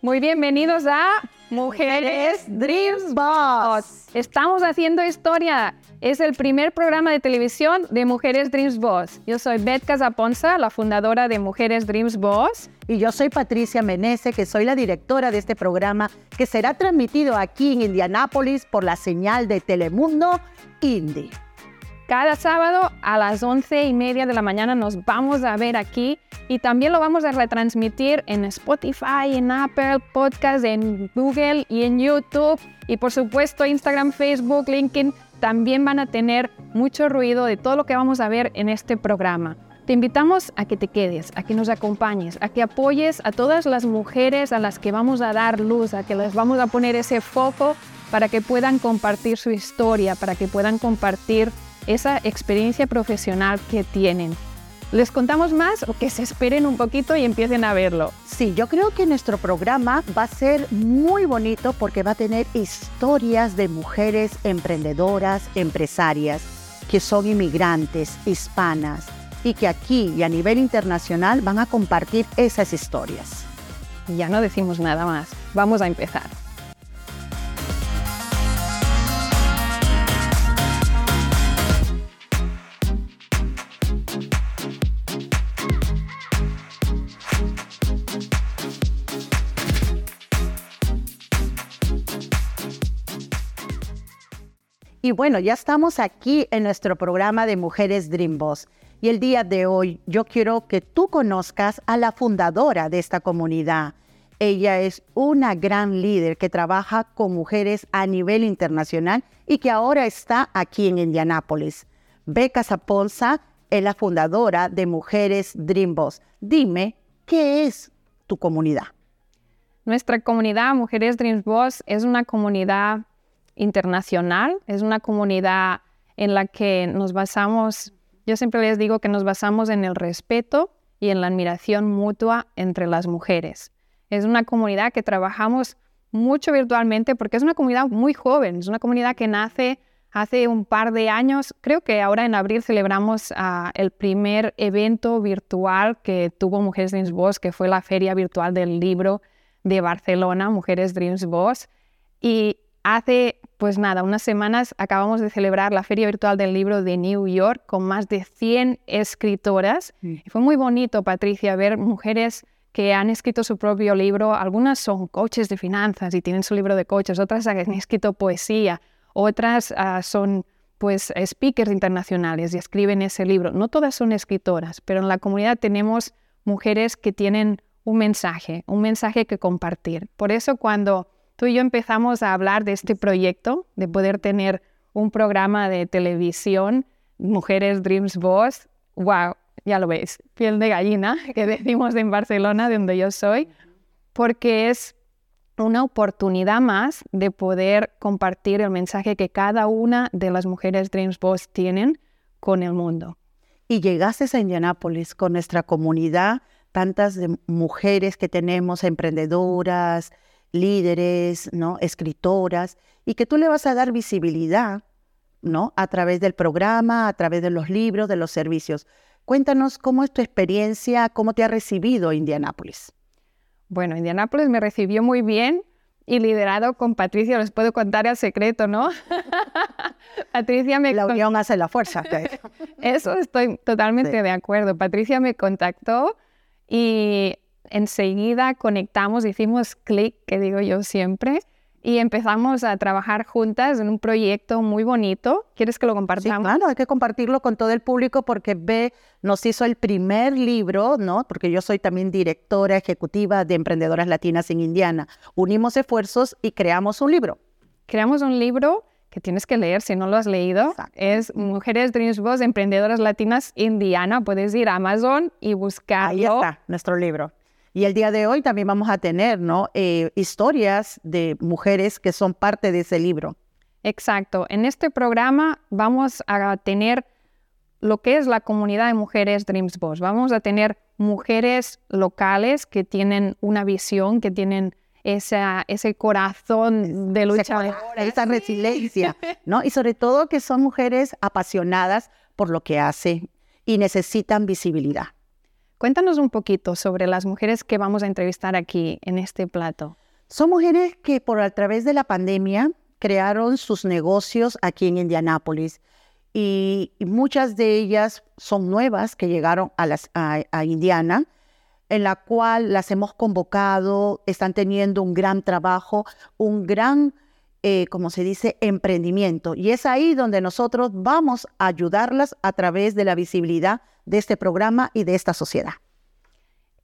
Muy bienvenidos a Mujeres Dreams Boss. Estamos haciendo historia. Es el primer programa de televisión de Mujeres Dreams Boss. Yo soy Beth Casaponza, la fundadora de Mujeres Dreams Boss. Y yo soy Patricia Menese, que soy la directora de este programa que será transmitido aquí en Indianápolis por la señal de Telemundo Indie. Cada sábado a las once y media de la mañana nos vamos a ver aquí y también lo vamos a retransmitir en Spotify, en Apple Podcast, en Google y en YouTube. Y por supuesto Instagram, Facebook, LinkedIn también van a tener mucho ruido de todo lo que vamos a ver en este programa. Te invitamos a que te quedes, a que nos acompañes, a que apoyes a todas las mujeres a las que vamos a dar luz, a que les vamos a poner ese foco para que puedan compartir su historia, para que puedan compartir esa experiencia profesional que tienen. ¿Les contamos más o que se esperen un poquito y empiecen a verlo? Sí, yo creo que nuestro programa va a ser muy bonito porque va a tener historias de mujeres emprendedoras, empresarias, que son inmigrantes, hispanas, y que aquí y a nivel internacional van a compartir esas historias. Ya no decimos nada más, vamos a empezar. Y bueno, ya estamos aquí en nuestro programa de Mujeres Dream Boss. Y el día de hoy yo quiero que tú conozcas a la fundadora de esta comunidad. Ella es una gran líder que trabaja con mujeres a nivel internacional y que ahora está aquí en Indianápolis. Beca Zapolza es la fundadora de Mujeres Dream Boss. Dime, ¿qué es tu comunidad? Nuestra comunidad Mujeres Dream Boss es una comunidad internacional, es una comunidad en la que nos basamos, yo siempre les digo que nos basamos en el respeto y en la admiración mutua entre las mujeres. Es una comunidad que trabajamos mucho virtualmente porque es una comunidad muy joven, es una comunidad que nace hace un par de años. Creo que ahora en abril celebramos ah, el primer evento virtual que tuvo Mujeres Dreams Boss, que fue la feria virtual del libro de Barcelona, Mujeres Dreams Boss. Y hace pues nada, unas semanas acabamos de celebrar la Feria Virtual del Libro de New York con más de 100 escritoras. Y fue muy bonito, Patricia, ver mujeres que han escrito su propio libro. Algunas son coaches de finanzas y tienen su libro de coaches, otras han escrito poesía, otras ah, son pues speakers internacionales y escriben ese libro. No todas son escritoras, pero en la comunidad tenemos mujeres que tienen un mensaje, un mensaje que compartir. Por eso cuando tú y yo empezamos a hablar de este proyecto, de poder tener un programa de televisión, Mujeres Dreams Boss. ¡Wow! Ya lo ves, piel de gallina, que decimos en Barcelona, de donde yo soy, porque es una oportunidad más de poder compartir el mensaje que cada una de las mujeres Dreams Boss tienen con el mundo. Y llegaste a Indianápolis con nuestra comunidad, tantas mujeres que tenemos, emprendedoras, líderes, ¿no? escritoras, y que tú le vas a dar visibilidad ¿no? a través del programa, a través de los libros, de los servicios. Cuéntanos cómo es tu experiencia, cómo te ha recibido Indianápolis. Bueno, Indianápolis me recibió muy bien y liderado con Patricia, les puedo contar el secreto, ¿no? Patricia me... La unión hace la fuerza. Eso estoy totalmente de acuerdo. Patricia me contactó y enseguida conectamos, hicimos clic, que digo yo siempre, y empezamos a trabajar juntas en un proyecto muy bonito. ¿Quieres que lo compartamos? Sí, claro, hay que compartirlo con todo el público porque B nos hizo el primer libro, ¿no? Porque yo soy también directora ejecutiva de Emprendedoras Latinas en Indiana. Unimos esfuerzos y creamos un libro. Creamos un libro que tienes que leer si no lo has leído. Es Mujeres Dreams Boss, Emprendedoras Latinas Indiana. Puedes ir a Amazon y buscarlo. Ahí está, nuestro libro. Y el día de hoy también vamos a tener ¿no? Eh, historias de mujeres que son parte de ese libro. Exacto. En este programa vamos a tener lo que es la comunidad de mujeres Dreams Boss. Vamos a tener mujeres locales que tienen una visión, que tienen esa, ese corazón de lucha. Esa resiliencia, ¿no? Y sobre todo que son mujeres apasionadas por lo que hacen y necesitan visibilidad. Cuéntanos un poquito sobre las mujeres que vamos a entrevistar aquí en este plato. Son mujeres que por a través de la pandemia crearon sus negocios aquí en Indianápolis y, muchas de ellas son nuevas que llegaron a, Indiana, en la cual las hemos convocado, están teniendo un gran trabajo, un gran, eh, como se dice, emprendimiento. Y es ahí donde nosotros vamos a ayudarlas a través de la visibilidad de este programa y de esta sociedad.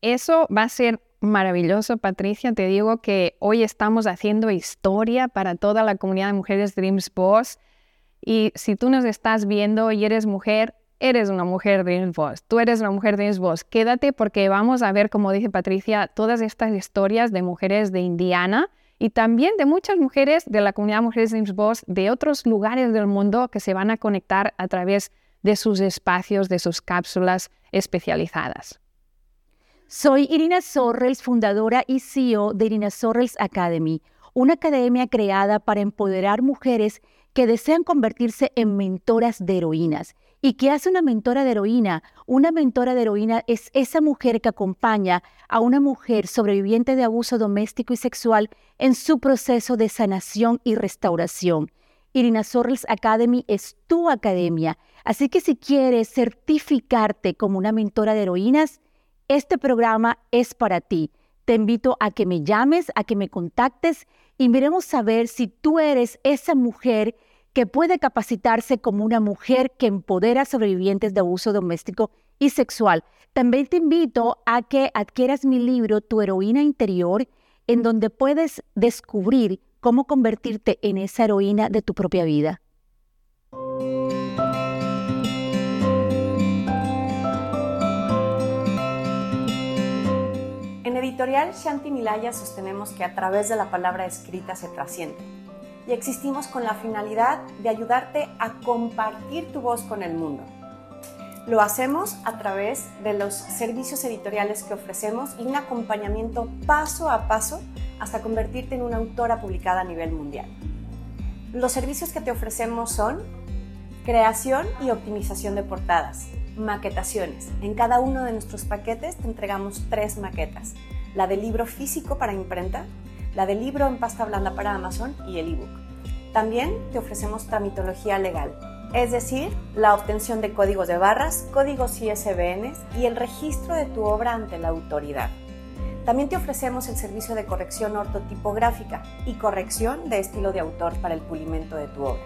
Eso va a ser maravilloso, Patricia. Te digo que hoy estamos haciendo historia para toda la comunidad de mujeres Dreams Boss. Y si tú nos estás viendo y eres mujer, eres una mujer Dreams Boss. Tú eres una mujer Dreams Boss. Quédate porque vamos a ver, como dice Patricia, todas estas historias de mujeres de Indiana y también de muchas mujeres de la comunidad Mujeres Dreams Boss de otros lugares del mundo que se van a conectar a través de sus espacios, de sus cápsulas especializadas. Soy Irina Sorrels, fundadora y CEO de Irina Sorrels Academy, una academia creada para empoderar mujeres que desean convertirse en mentoras de heroínas. ¿Y qué hace una mentora de heroína? Una mentora de heroína es esa mujer que acompaña a una mujer sobreviviente de abuso doméstico y sexual en su proceso de sanación y restauración. Irina Sorrels Academy es tu academia, así que si quieres certificarte como una mentora de heroínas, este programa es para ti. Te invito a que me llames, a que me contactes y miremos a ver si tú eres esa mujer que puede capacitarse como una mujer que empodera a sobrevivientes de abuso doméstico y sexual. También te invito a que adquieras mi libro Tu heroína interior, en donde puedes descubrir cómo convertirte en esa heroína de tu propia vida. Editorial Shanti Milaya sostenemos que a través de la palabra escrita se trasciende y existimos con la finalidad de ayudarte a compartir tu voz con el mundo. Lo hacemos a través de los servicios editoriales que ofrecemos y un acompañamiento paso a paso hasta convertirte en una autora publicada a nivel mundial. Los servicios que te ofrecemos son creación y optimización de portadas, maquetaciones. En cada uno de nuestros paquetes te entregamos tres maquetas la del libro físico para imprenta, la del libro en pasta blanda para Amazon y el ebook. También te ofrecemos tramitología legal, es decir, la obtención de códigos de barras, códigos ISBN y el registro de tu obra ante la autoridad. También te ofrecemos el servicio de corrección ortotipográfica y corrección de estilo de autor para el pulimento de tu obra.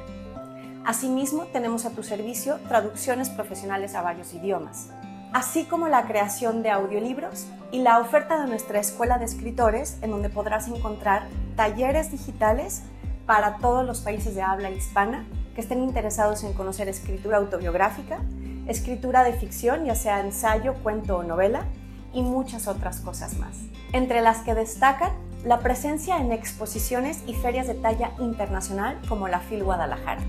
Asimismo, tenemos a tu servicio traducciones profesionales a varios idiomas así como la creación de audiolibros y la oferta de nuestra escuela de escritores, en donde podrás encontrar talleres digitales para todos los países de habla hispana que estén interesados en conocer escritura autobiográfica, escritura de ficción, ya sea ensayo, cuento o novela, y muchas otras cosas más, entre las que destacan la presencia en exposiciones y ferias de talla internacional como la FIL Guadalajara.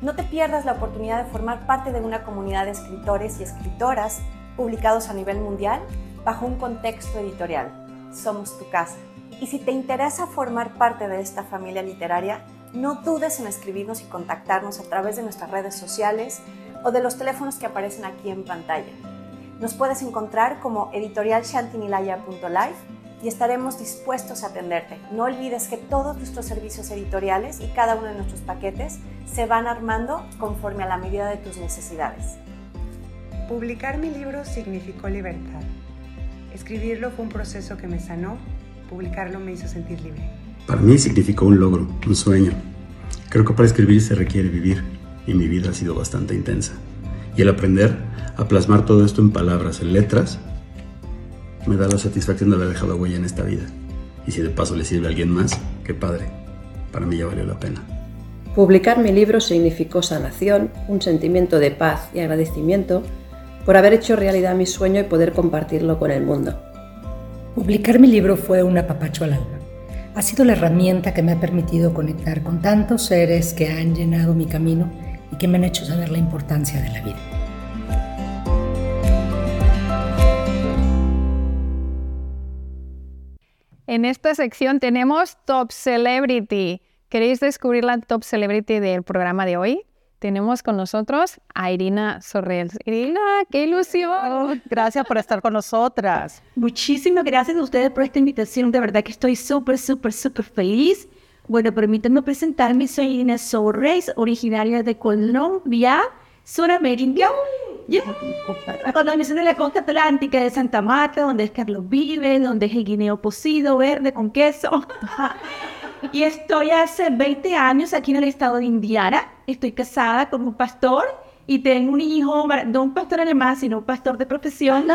No te pierdas la oportunidad de formar parte de una comunidad de escritores y escritoras publicados a nivel mundial bajo un contexto editorial. Somos tu casa. Y si te interesa formar parte de esta familia literaria, no dudes en escribirnos y contactarnos a través de nuestras redes sociales o de los teléfonos que aparecen aquí en pantalla. Nos puedes encontrar como editorialshantinilaya.live y estaremos dispuestos a atenderte. No olvides que todos nuestros servicios editoriales y cada uno de nuestros paquetes se van armando conforme a la medida de tus necesidades. Publicar mi libro significó libertad. Escribirlo fue un proceso que me sanó, publicarlo me hizo sentir libre. Para mí significó un logro, un sueño. Creo que para escribir se requiere vivir y mi vida ha sido bastante intensa. Y el aprender a plasmar todo esto en palabras, en letras, me da la satisfacción de haber dejado huella en esta vida. Y si de paso le sirve a alguien más, qué padre. Para mí ya valió la pena. Publicar mi libro significó sanación, un sentimiento de paz y agradecimiento por haber hecho realidad mi sueño y poder compartirlo con el mundo. Publicar mi libro fue un apapacho al alma. Ha sido la herramienta que me ha permitido conectar con tantos seres que han llenado mi camino y que me han hecho saber la importancia de la vida. En esta sección tenemos Top Celebrity. ¿Queréis descubrir la top celebrity del programa de hoy? Tenemos con nosotros a Irina Sorrell. Irina, qué ilusión. Oh, gracias por estar con nosotras. Muchísimas gracias a ustedes por esta invitación. De verdad que estoy súper, súper, súper feliz. Bueno, permítanme presentarme. Soy Irina Sorrell, originaria de Colombia, Suramérica. Yeah. Colonización de la costa atlántica de Santa Marta, donde es Carlos vive, donde es el guineo cocido verde con queso. y estoy hace 20 años aquí en el estado de Indiana. Estoy casada con un pastor y tengo un hijo, no un pastor alemán, sino un pastor de profesión.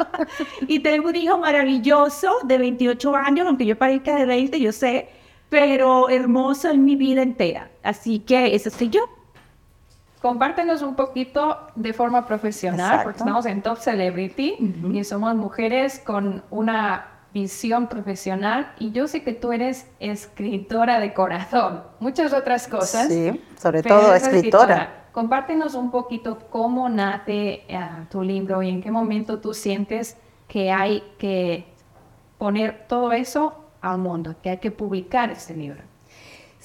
y tengo un hijo maravilloso de 28 años, aunque yo parezca de 20, yo sé, pero hermoso en mi vida entera. Así que eso soy yo. Compártenos un poquito de forma profesional, porque estamos en Top Celebrity y somos mujeres con una visión profesional y yo sé que tú eres escritora de corazón, muchas otras cosas. Sí, sobre todo escritora. Compártenos un poquito cómo nace eh, tu libro y en qué momento tú sientes que hay que poner todo eso al mundo, que hay que publicar ese libro.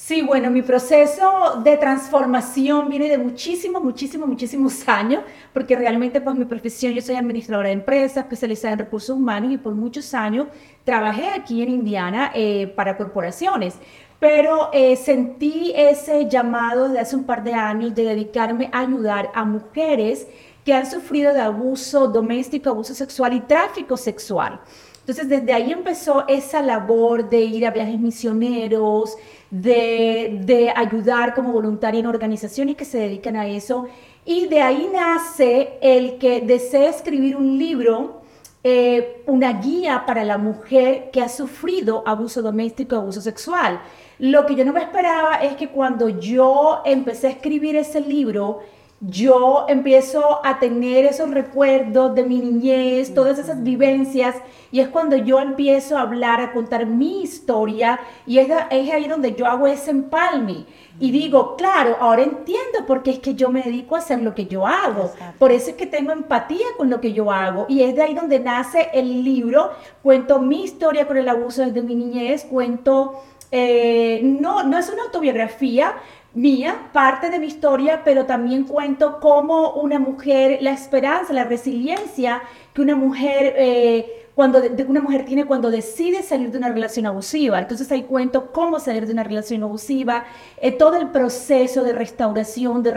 Sí, bueno, mi proceso de transformación viene de muchísimos, muchísimos, muchísimos años, porque realmente pues mi profesión, yo soy administradora de empresas, especializada en recursos humanos y por muchos años trabajé aquí en Indiana eh, para corporaciones. Pero eh, sentí ese llamado de hace un par de años de dedicarme a ayudar a mujeres que han sufrido de abuso doméstico, abuso sexual y tráfico sexual. Entonces, desde ahí empezó esa labor de ir a viajes misioneros, de, ayudar como voluntaria en organizaciones que se dedican a eso. Y de ahí nace el que desea escribir un libro, eh, una guía para la mujer que ha sufrido abuso doméstico, abuso sexual. Lo que yo no me esperaba es que cuando yo empecé a escribir ese libro, yo empiezo a tener esos recuerdos de mi niñez, todas esas vivencias, y es cuando yo empiezo a hablar, a contar mi historia, y es, ahí donde yo hago ese empalme. Y digo, claro, ahora entiendo por qué es que yo me dedico a hacer lo que yo hago. Por eso es que tengo empatía con lo que yo hago. Y es de ahí donde nace el libro. Cuento mi historia con el abuso desde mi niñez, cuento... Eh, no, no es una autobiografía, mía, parte de mi historia, pero también cuento cómo una mujer, la esperanza, la resiliencia que una mujer eh, cuando una mujer tiene cuando decide salir de una relación abusiva. Entonces ahí cuento cómo salir de una relación abusiva, eh, todo el proceso de restauración, de,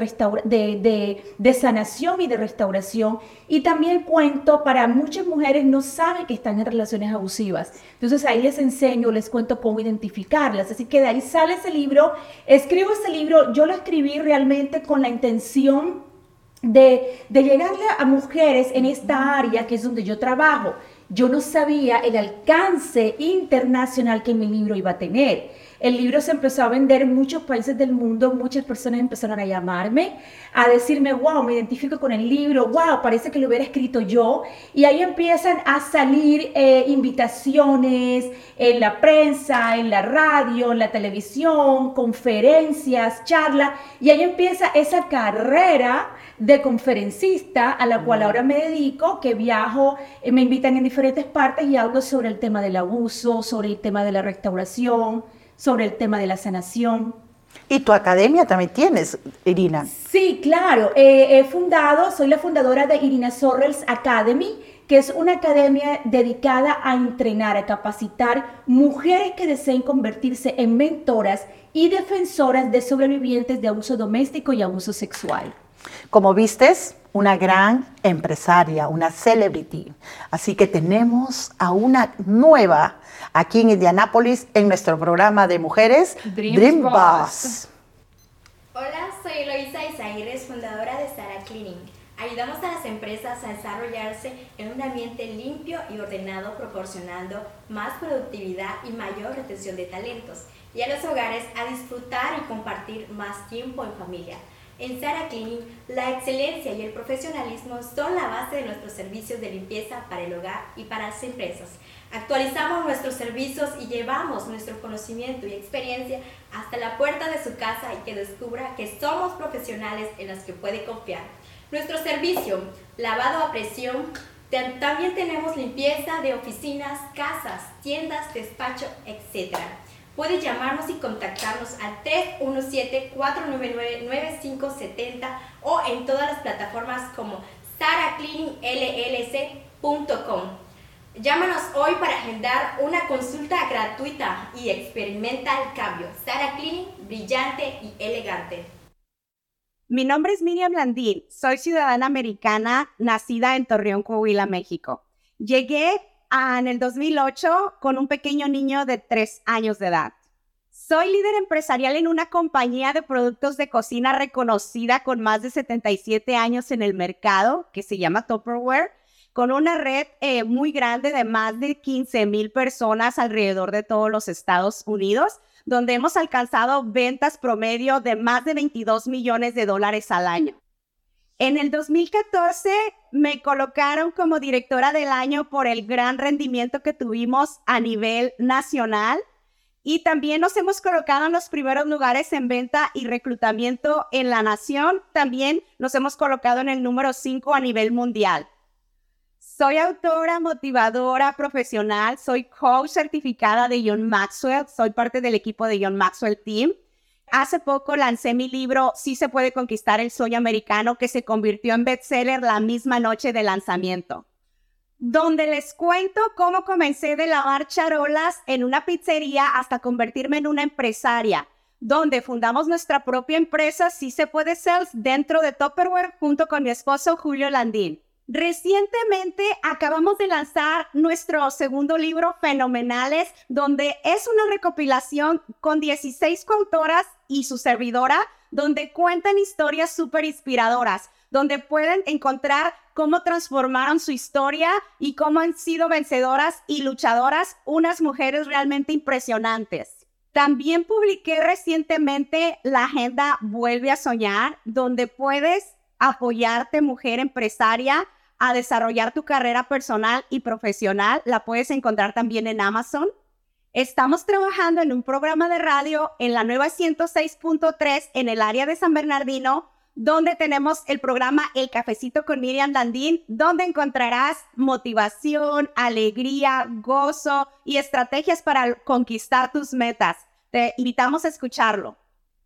de, de, sanación y de restauración. Y también cuento, para muchas mujeres no saben que están en relaciones abusivas. Entonces ahí les enseño, les cuento cómo identificarlas. Así que de ahí sale ese libro. Escribo ese libro, yo lo escribí realmente con la intención de, de llegarle a mujeres en esta área que es donde yo trabajo yo no sabía el alcance internacional que mi libro iba a tener. El libro se empezó a vender en muchos países del mundo, muchas personas empezaron a llamarme, a decirme, wow, me identifico con el libro, wow, parece que lo hubiera escrito yo. Y ahí empiezan a salir eh, invitaciones en la prensa, en la radio, en la televisión, conferencias, charlas, y ahí empieza esa carrera de conferencista a la cual ahora me dedico, que viajo, eh, me invitan en diferentes partes y hablo sobre el tema del abuso, sobre el tema de la restauración, sobre el tema de la sanación. Y tu academia también tienes, Irina. Sí, claro. Eh, he fundado, soy la fundadora de Irina Sorrels Academy, que es una academia dedicada a entrenar, a capacitar mujeres que deseen convertirse en mentoras y defensoras de sobrevivientes de abuso doméstico y abuso sexual. Como vistes, una gran empresaria, una celebrity. Así que tenemos a una nueva aquí en Indianápolis en nuestro programa de mujeres Dream, Boss. Hola, soy Eloisa Isaires, fundadora de Sara Cleaning. Ayudamos a las empresas a desarrollarse en un ambiente limpio y ordenado, proporcionando más productividad y mayor retención de talentos, y a los hogares a disfrutar y compartir más tiempo en familia. En Sara Cleaning, la excelencia y el profesionalismo son la base de nuestros servicios de limpieza para el hogar y para las empresas. Actualizamos nuestros servicios y llevamos nuestro conocimiento y experiencia hasta la puerta de su casa y que descubra que somos profesionales en los que puede confiar. Nuestro servicio, lavado a presión, también tenemos limpieza de oficinas, casas, tiendas, despacho, etc. Puede llamarnos y contactarnos al 317-499-9570 o en todas las plataformas como saracleaningllc.com. Llámanos hoy para agendar una consulta gratuita y experimenta el cambio. Sara Cleaning, brillante y elegante. Mi nombre es Miriam Landín, soy ciudadana americana nacida en Torreón, Coahuila, México. Llegué en el 2008 con un pequeño niño de tres años de edad. Soy líder empresarial en una compañía de productos de cocina reconocida con más de 77 años en el mercado, que se llama Tupperware con una red eh, muy grande de más de 15 mil personas alrededor de todos los Estados Unidos, donde hemos alcanzado ventas promedio de más de 22 millones de dólares al año. En el 2014 me colocaron como directora del año por el gran rendimiento que tuvimos a nivel nacional y también nos hemos colocado en los primeros lugares en venta y reclutamiento en la nación. También nos hemos colocado en el número 5 a nivel mundial. Soy autora, motivadora profesional, soy coach certificada de John Maxwell, soy parte del equipo de John Maxwell Team. Hace poco lancé mi libro Sí se puede conquistar el sueño americano que se convirtió en bestseller la misma noche de lanzamiento, donde les cuento cómo comencé de lavar charolas en una pizzería hasta convertirme en una empresaria, donde fundamos nuestra propia empresa Sí se puede Sales dentro de Tupperware junto con mi esposo Julio Landín. Recientemente acabamos de lanzar nuestro segundo libro, Fenomenales, donde es una recopilación con 16 coautoras y su servidora, donde cuentan historias súper inspiradoras, donde pueden encontrar cómo transformaron su historia y cómo han sido vencedoras y luchadoras, unas mujeres realmente impresionantes. También publiqué recientemente la agenda Vuelve a Soñar, donde puedes apoyarte, mujer empresaria, a desarrollar tu carrera personal y profesional. La puedes encontrar también en Amazon. Estamos trabajando en un programa de radio en la nueva 106.3 en el área de San Bernardino, donde tenemos el programa El Cafecito con Miriam Dandín, donde encontrarás motivación, alegría, gozo y estrategias para conquistar tus metas. Te invitamos a escucharlo.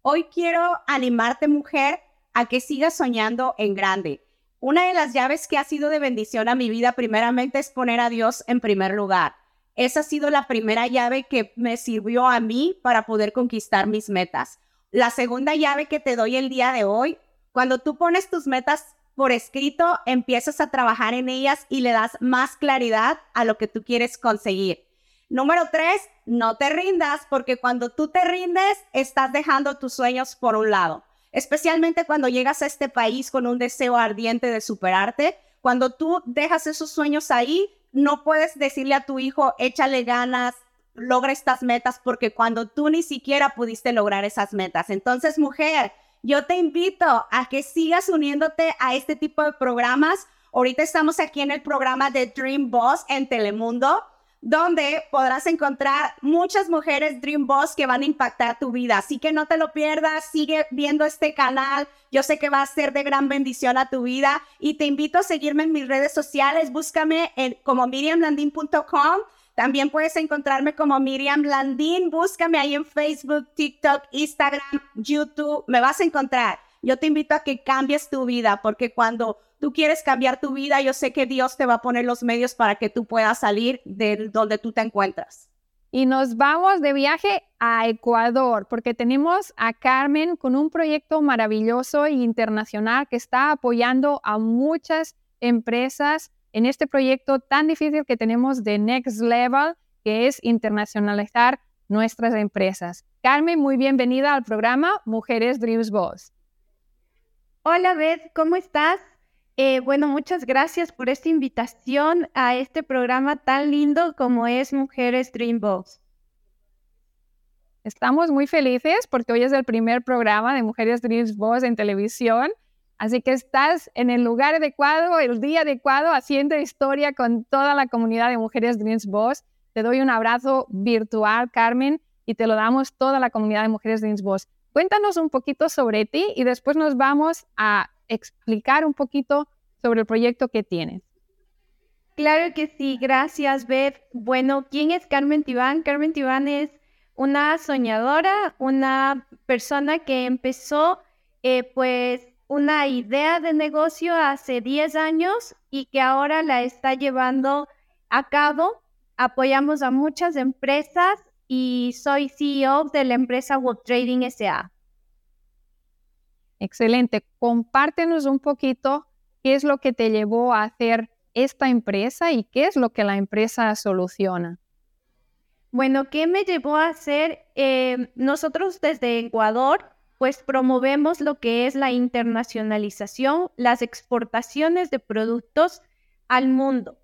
Hoy quiero animarte, mujer, a que sigas soñando en grande. Una de las llaves que ha sido de bendición a mi vida primeramente es poner a Dios en primer lugar. Esa ha sido la primera llave que me sirvió a mí para poder conquistar mis metas. La segunda llave que te doy el día de hoy, cuando tú pones tus metas por escrito, empiezas a trabajar en ellas y le das más claridad a lo que tú quieres conseguir. Número tres, no te rindas porque cuando tú te rindes, estás dejando tus sueños por un lado especialmente cuando llegas a este país con un deseo ardiente de superarte. Cuando tú dejas esos sueños ahí, no puedes decirle a tu hijo, échale ganas, logra estas metas, porque cuando tú ni siquiera pudiste lograr esas metas. Entonces, mujer, yo te invito a que sigas uniéndote a este tipo de programas. Ahorita estamos aquí en el programa de Dream Boss en Telemundo donde podrás encontrar muchas mujeres Dream Boss que van a impactar tu vida. Así que no te lo pierdas, sigue viendo este canal. Yo sé que va a ser de gran bendición a tu vida y te invito a seguirme en mis redes sociales. Búscame en, como miriamlandin.com. También puedes encontrarme como Miriam Landin. Búscame ahí en Facebook, TikTok, Instagram, YouTube. Me vas a encontrar. Yo te invito a que cambies tu vida porque cuando tú quieres cambiar tu vida, yo sé que Dios te va a poner los medios para que tú puedas salir de donde tú te encuentras. Y nos vamos de viaje a Ecuador porque tenemos a Carmen con un proyecto maravilloso e internacional que está apoyando a muchas empresas en este proyecto tan difícil que tenemos de Next Level, que es internacionalizar nuestras empresas. Carmen, muy bienvenida al programa Mujeres Dreams Boss. Hola Beth, ¿cómo estás? Eh, bueno, muchas gracias por esta invitación a este programa tan lindo como es Mujeres Dream Box. Estamos muy felices porque hoy es el primer programa de Mujeres Dream Boss en televisión. Así que estás en el lugar adecuado, el día adecuado, haciendo historia con toda la comunidad de Mujeres Dreams Boss. Te doy un abrazo virtual, Carmen, y te lo damos toda la comunidad de Mujeres Dreams Boss. Cuéntanos un poquito sobre ti y después nos vamos a explicar un poquito sobre el proyecto que tienes. Claro que sí, gracias, Beth. Bueno, ¿quién es Carmen Tibán? Carmen Tibán es una soñadora, una persona que empezó eh, pues una idea de negocio hace 10 años y que ahora la está llevando a cabo. Apoyamos a muchas empresas y soy CEO de la empresa World Trading SA. Excelente. Compártenos un poquito qué es lo que te llevó a hacer esta empresa y qué es lo que la empresa soluciona. Bueno, ¿qué me llevó a hacer? Eh, nosotros desde Ecuador, pues promovemos lo que es la internacionalización, las exportaciones de productos al mundo.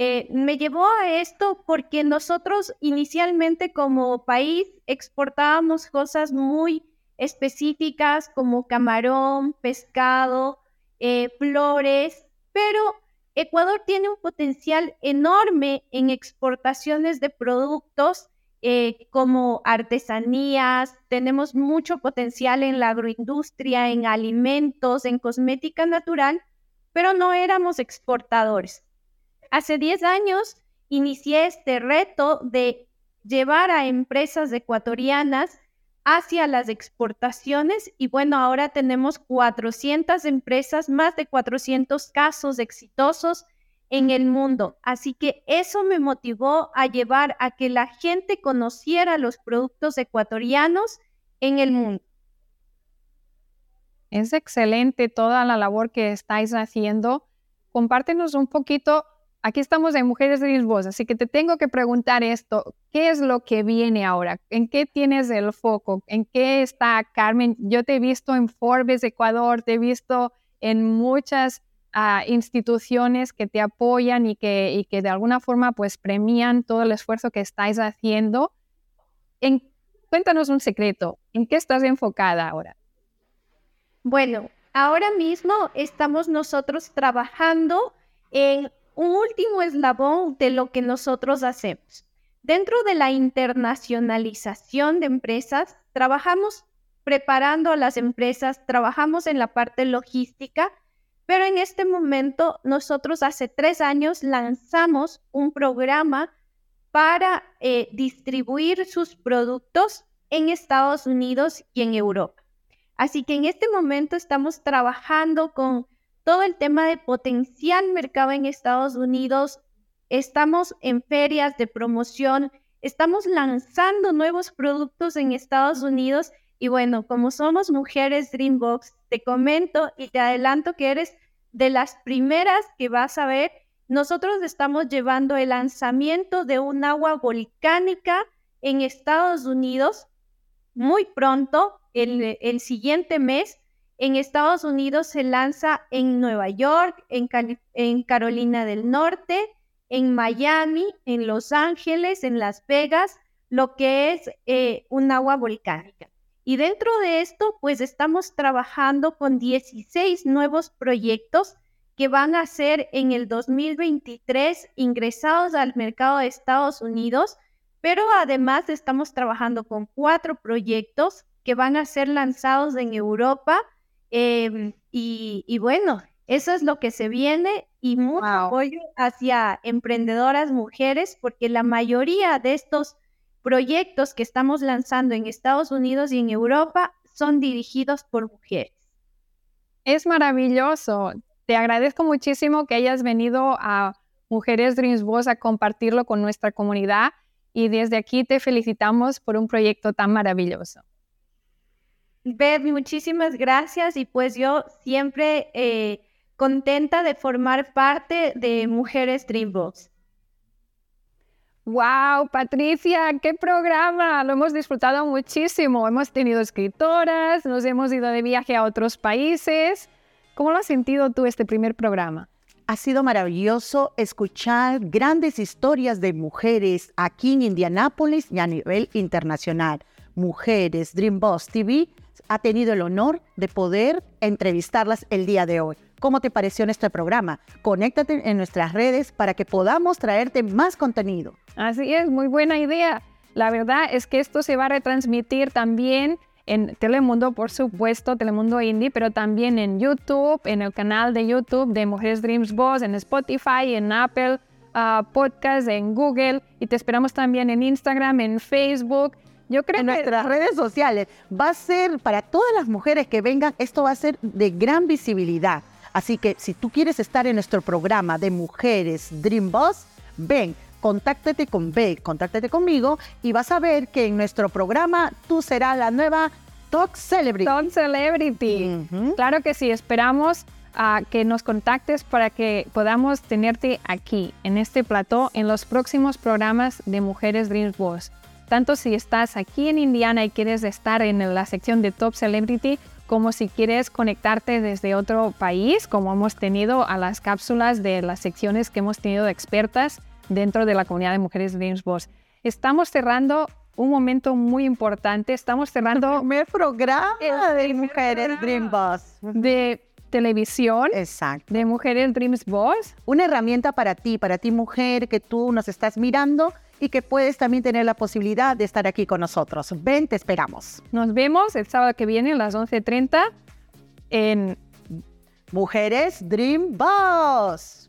Eh, me llevó a esto porque nosotros inicialmente como país exportábamos cosas muy específicas como camarón, pescado, eh, flores, pero Ecuador tiene un potencial enorme en exportaciones de productos eh, como artesanías, tenemos mucho potencial en la agroindustria, en alimentos, en cosmética natural, pero no éramos exportadores. Hace 10 años inicié este reto de llevar a empresas ecuatorianas hacia las exportaciones y bueno, ahora tenemos 400 empresas, más de 400 casos exitosos en el mundo. Así que eso me motivó a llevar a que la gente conociera los productos ecuatorianos en el mundo. Es excelente toda la labor que estáis haciendo. Compártenos un poquito aquí estamos en Mujeres de Voz, así que te tengo que preguntar esto, ¿qué es lo que viene ahora? ¿En qué tienes el foco? ¿En qué está Carmen? Yo te he visto en Forbes Ecuador, te he visto en muchas ah, instituciones que te apoyan y que, de alguna forma pues premian todo el esfuerzo que estáis haciendo. En, cuéntanos un secreto, ¿en qué estás enfocada ahora? Bueno, ahora mismo estamos nosotros trabajando en un último eslabón de lo que nosotros hacemos. Dentro de la internacionalización de empresas, trabajamos preparando a las empresas, trabajamos en la parte logística, pero en este momento nosotros hace tres años lanzamos un programa para eh, distribuir sus productos en Estados Unidos y en Europa. Así que en este momento estamos trabajando con todo el tema de potencial mercado en Estados Unidos. Estamos en ferias de promoción, estamos lanzando nuevos productos en Estados Unidos y bueno, como somos mujeres Dreambox, te comento y te adelanto que eres de las primeras que vas a ver. Nosotros estamos llevando el lanzamiento de un agua volcánica en Estados Unidos muy pronto, el, el siguiente mes. En Estados Unidos se lanza en Nueva York, en, Carolina del Norte, en Miami, en Los Ángeles, en Las Vegas, lo que es eh, un agua volcánica. Y dentro de esto, pues estamos trabajando con 16 nuevos proyectos que van a ser en el 2023 ingresados al mercado de Estados Unidos, pero además estamos trabajando con cuatro proyectos que van a ser lanzados en Europa Em, y, bueno, eso es lo que se viene y mucho apoyo hacia emprendedoras mujeres, porque la mayoría de estos proyectos que estamos lanzando en Estados Unidos y en Europa son dirigidos por mujeres. Es maravilloso. Te agradezco muchísimo que hayas venido a Mujeres Dreams Voice a compartirlo con nuestra comunidad y desde aquí te felicitamos por un proyecto tan maravilloso. Beth, muchísimas gracias y pues yo siempre eh, contenta de formar parte de Mujeres Dreambox. ¡Wow, Patricia! ¡Qué programa! Lo hemos disfrutado muchísimo. Hemos tenido escritoras, nos hemos ido de viaje a otros países. ¿Cómo lo has sentido tú este primer programa? Ha sido maravilloso escuchar grandes historias de mujeres aquí en Indianápolis y a nivel internacional. Mujeres, Dream Boss TV ha tenido el honor de poder entrevistarlas el día de hoy. ¿Cómo te pareció nuestro programa? Conéctate en nuestras redes para que podamos traerte más contenido. Así es, muy buena idea. La verdad es que esto se va a retransmitir también en Telemundo, por supuesto, Telemundo Indie, pero también en YouTube, en el canal de YouTube de Mujeres Dreams Boss, en Spotify, en Apple uh, Podcast, en Google y te esperamos también en Instagram, en Facebook Yo creo en que nuestras redes sociales. Va a ser para todas las mujeres que vengan, esto va a ser de gran visibilidad. Así que si tú quieres estar en nuestro programa de Mujeres Dream Boss, ven, contáctate con B, contáctate conmigo y vas a ver que en nuestro programa tú serás la nueva Talk Celebrity. Talk Celebrity. Claro que sí, esperamos a que nos contactes para que podamos tenerte aquí, en este plató, en los próximos programas de Mujeres Dreams Boss. Tanto si estás aquí en Indiana y quieres estar en la sección de Top Celebrity, como si quieres conectarte desde otro país, como hemos tenido a las cápsulas de las secciones que hemos tenido de expertas dentro de la comunidad de Mujeres Dreams Boss. Estamos cerrando un momento muy importante. Estamos cerrando el primer programa de Mujeres Dream Boss. De televisión Exacto. de Mujeres Dreams Boss. Una herramienta para ti, para ti mujer que tú nos estás mirando y que puedes también tener la posibilidad de estar aquí con nosotros. Ven, te esperamos. Nos vemos el sábado que viene a las 11.30 en Mujeres Dream Boss.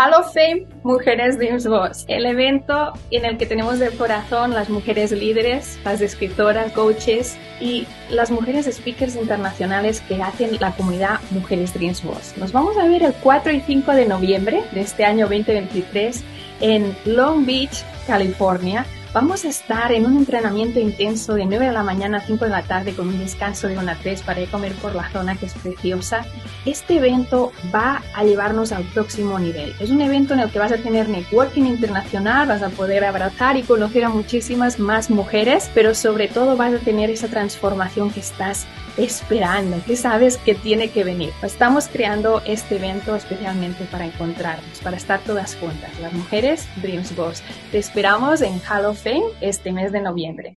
Hall of Fame Mujeres Dreams Boss, el evento en el que tenemos de corazón las mujeres líderes, las escritoras, coaches y las mujeres speakers internacionales que hacen la comunidad Mujeres Dreams Boss. Nos vamos a ver el 4 y 5 de noviembre de este año 2023 en Long Beach, California. Vamos a estar en un entrenamiento intenso de 9 de la mañana a 5 de la tarde con un descanso de 1 a 3 para ir a comer por la zona que es preciosa. Este evento va a llevarnos al próximo nivel. Es un evento en el que vas a tener networking internacional, vas a poder abrazar y conocer a muchísimas más mujeres, pero sobre todo vas a tener esa transformación que estás esperando, que sabes que tiene que venir. Estamos creando este evento especialmente para encontrarnos, para estar todas juntas, las mujeres Dreams Boss. Te esperamos en Hall of Fame este mes de noviembre.